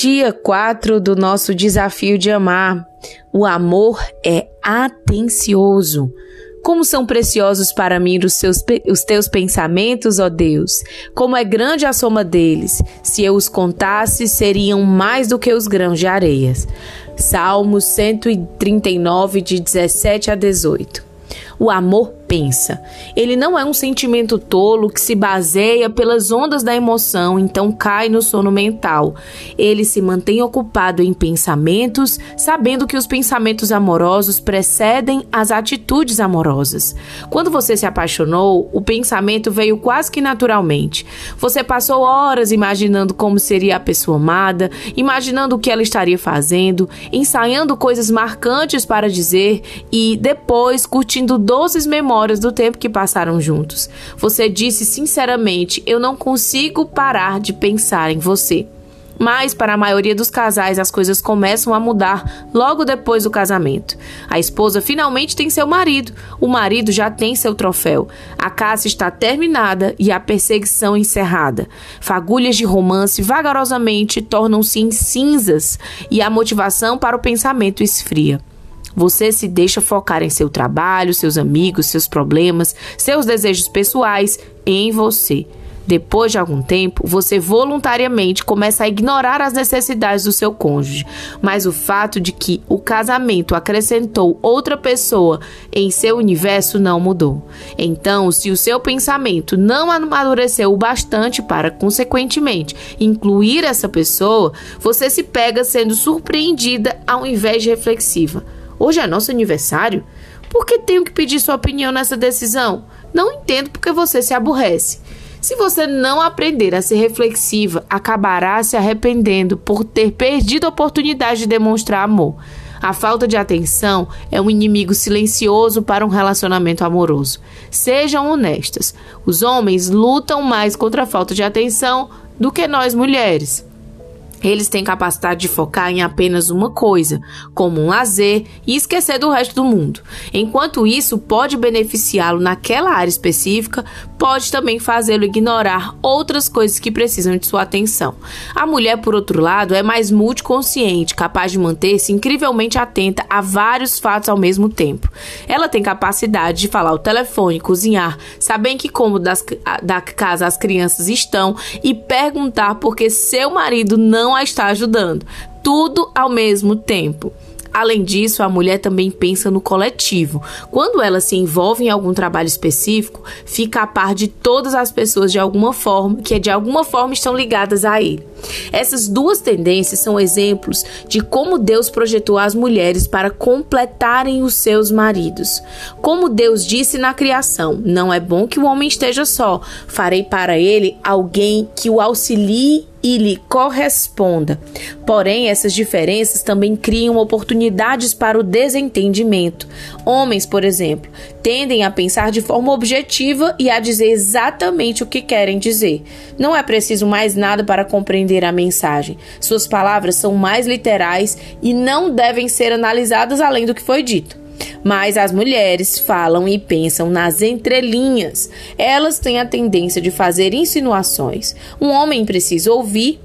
Dia 4 do nosso desafio de amar. O amor é atencioso. Como são preciosos para mim os, seus, os teus pensamentos, ó Deus! Como é grande a soma deles! Se eu os contasse, seriam mais do que os grãos de areias. Salmos 139, de 17 a 18. O amor pensa. Ele não é um sentimento tolo que se baseia pelas ondas da emoção, então cai no sono mental. Ele se mantém ocupado em pensamentos, sabendo que os pensamentos amorosos precedem as atitudes amorosas. Quando você se apaixonou, o pensamento veio quase que naturalmente. Você passou horas imaginando como seria a pessoa amada, imaginando o que ela estaria fazendo, ensaiando coisas marcantes para dizer e depois curtindo doces memórias do tempo que passaram juntos. Você disse sinceramente: Eu não consigo parar de pensar em você. Mas para a maioria dos casais as coisas começam a mudar logo depois do casamento. A esposa finalmente tem seu marido, o marido já tem seu troféu. A caça está terminada e a perseguição encerrada. Fagulhas de romance vagarosamente tornam-se em cinzas e a motivação para o pensamento esfria. Você se deixa focar em seu trabalho, seus amigos, seus problemas, seus desejos pessoais, em você. Depois de algum tempo, você voluntariamente começa a ignorar as necessidades do seu cônjuge, mas o fato de que o casamento acrescentou outra pessoa em seu universo não mudou. Então, se o seu pensamento não amadureceu o bastante para, consequentemente, incluir essa pessoa, você se pega sendo surpreendida ao invés de reflexiva. Hoje é nosso aniversário? Por que tenho que pedir sua opinião nessa decisão? Não entendo porque você se aborrece. Se você não aprender a ser reflexiva, acabará se arrependendo por ter perdido a oportunidade de demonstrar amor. A falta de atenção é um inimigo silencioso para um relacionamento amoroso. Sejam honestas. Os homens lutam mais contra a falta de atenção do que nós mulheres. Eles têm capacidade de focar em apenas uma coisa, como um lazer, e esquecer do resto do mundo. Enquanto isso pode beneficiá-lo naquela área específica, pode também fazê-lo ignorar outras coisas que precisam de sua atenção. A mulher, por outro lado, é mais multiconsciente, capaz de manter-se incrivelmente atenta a vários fatos ao mesmo tempo. Ela tem capacidade de falar ao telefone, cozinhar, saber em que cômodo das, da casa as crianças estão e perguntar por que seu marido não não a está ajudando. Tudo ao mesmo tempo. Além disso, a mulher também pensa no coletivo. Quando ela se envolve em algum trabalho específico, fica a par de todas as pessoas de alguma forma, que de alguma forma estão ligadas a ele. Essas duas tendências são exemplos de como Deus projetou as mulheres para completarem os seus maridos. Como Deus disse na criação: Não é bom que o homem esteja só, farei para ele alguém que o auxilie e lhe corresponda. Porém, essas diferenças também criam oportunidades para o desentendimento. Homens, por exemplo, tendem a pensar de forma objetiva e a dizer exatamente o que querem dizer. Não é preciso mais nada para compreender a mensagem. Suas palavras são mais literais e não devem ser analisadas além do que foi dito. Mas as mulheres falam e pensam nas entrelinhas. Elas têm a tendência de fazer insinuações. Um homem precisa ouvir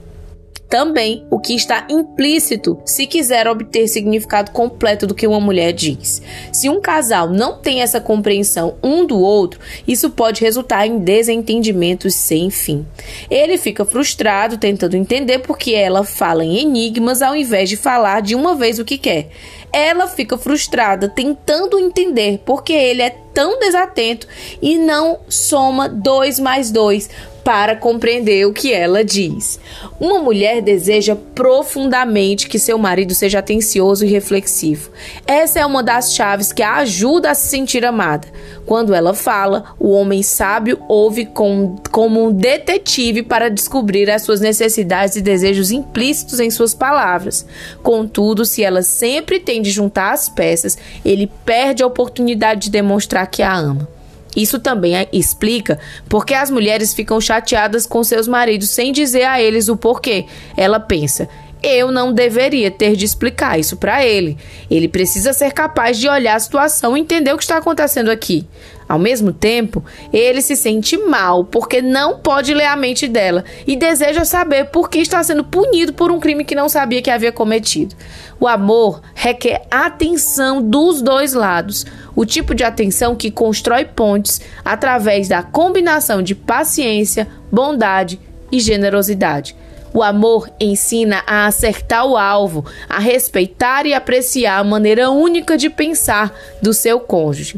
também o que está implícito se quiser obter significado completo do que uma mulher diz. Se um casal não tem essa compreensão um do outro, isso pode resultar em desentendimentos sem fim. Ele fica frustrado tentando entender porque ela fala em enigmas ao invés de falar de uma vez o que quer. Ela fica frustrada tentando entender porque ele é tão desatento e não soma dois mais dois para compreender o que ela diz. Uma mulher deseja profundamente que seu marido seja atencioso e reflexivo. Essa é uma das chaves que a ajuda a se sentir amada. Quando ela fala, o homem sábio ouve com, como um detetive para descobrir as suas necessidades e desejos implícitos em suas palavras. Contudo, se ela sempre tem de juntar as peças, ele perde a oportunidade de demonstrar que a ama. Isso também explica porque as mulheres ficam chateadas com seus maridos sem dizer a eles o porquê. Ela pensa: eu não deveria ter de explicar isso para ele. Ele precisa ser capaz de olhar a situação e entender o que está acontecendo aqui. Ao mesmo tempo, ele se sente mal porque não pode ler a mente dela e deseja saber por que está sendo punido por um crime que não sabia que havia cometido. O amor requer atenção dos dois lados, o tipo de atenção que constrói pontes através da combinação de paciência, bondade e generosidade. O amor ensina a acertar o alvo, a respeitar e apreciar a maneira única de pensar do seu cônjuge.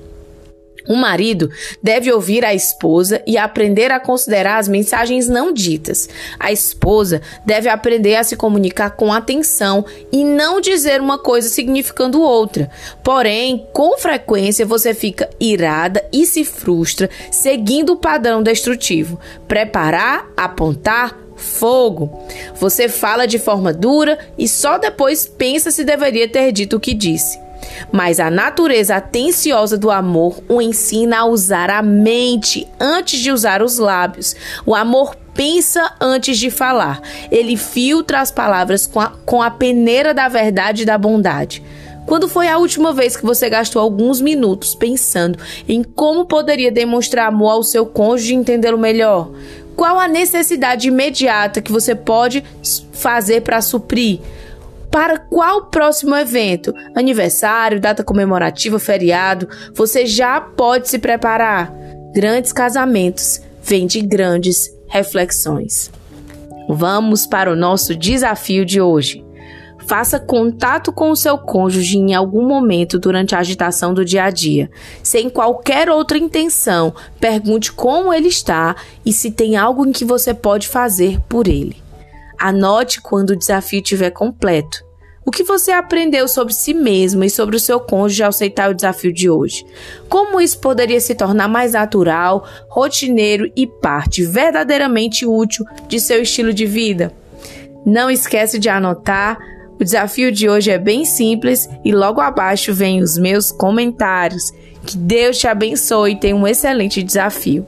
O marido deve ouvir a esposa e aprender a considerar as mensagens não ditas. A esposa deve aprender a se comunicar com atenção e não dizer uma coisa significando outra. Porém, com frequência você fica irada e se frustra, seguindo o padrão destrutivo. Preparar, apontar, fogo. Você fala de forma dura e só depois pensa se deveria ter dito o que disse. Mas a natureza atenciosa do amor o ensina a usar a mente antes de usar os lábios. O amor pensa antes de falar. Ele filtra as palavras com a, com a peneira da verdade e da bondade. Quando foi a última vez que você gastou alguns minutos pensando em como poderia demonstrar amor ao seu cônjuge e entendê-lo melhor? Qual a necessidade imediata que você pode fazer para suprir? Para qual próximo evento? Aniversário, data comemorativa, feriado? Você já pode se preparar. Grandes casamentos vêm de grandes reflexões. Vamos para o nosso desafio de hoje. Faça contato com o seu cônjuge em algum momento durante a agitação do dia a dia. Sem qualquer outra intenção, pergunte como ele está e se tem algo em que você pode fazer por ele. Anote quando o desafio estiver completo. O que você aprendeu sobre si mesmo e sobre o seu cônjuge ao aceitar o desafio de hoje? Como isso poderia se tornar mais natural, rotineiro e parte verdadeiramente útil de seu estilo de vida? Não esquece de anotar. O desafio de hoje é bem simples e logo abaixo vem os meus comentários. Que Deus te abençoe e tenha um excelente desafio.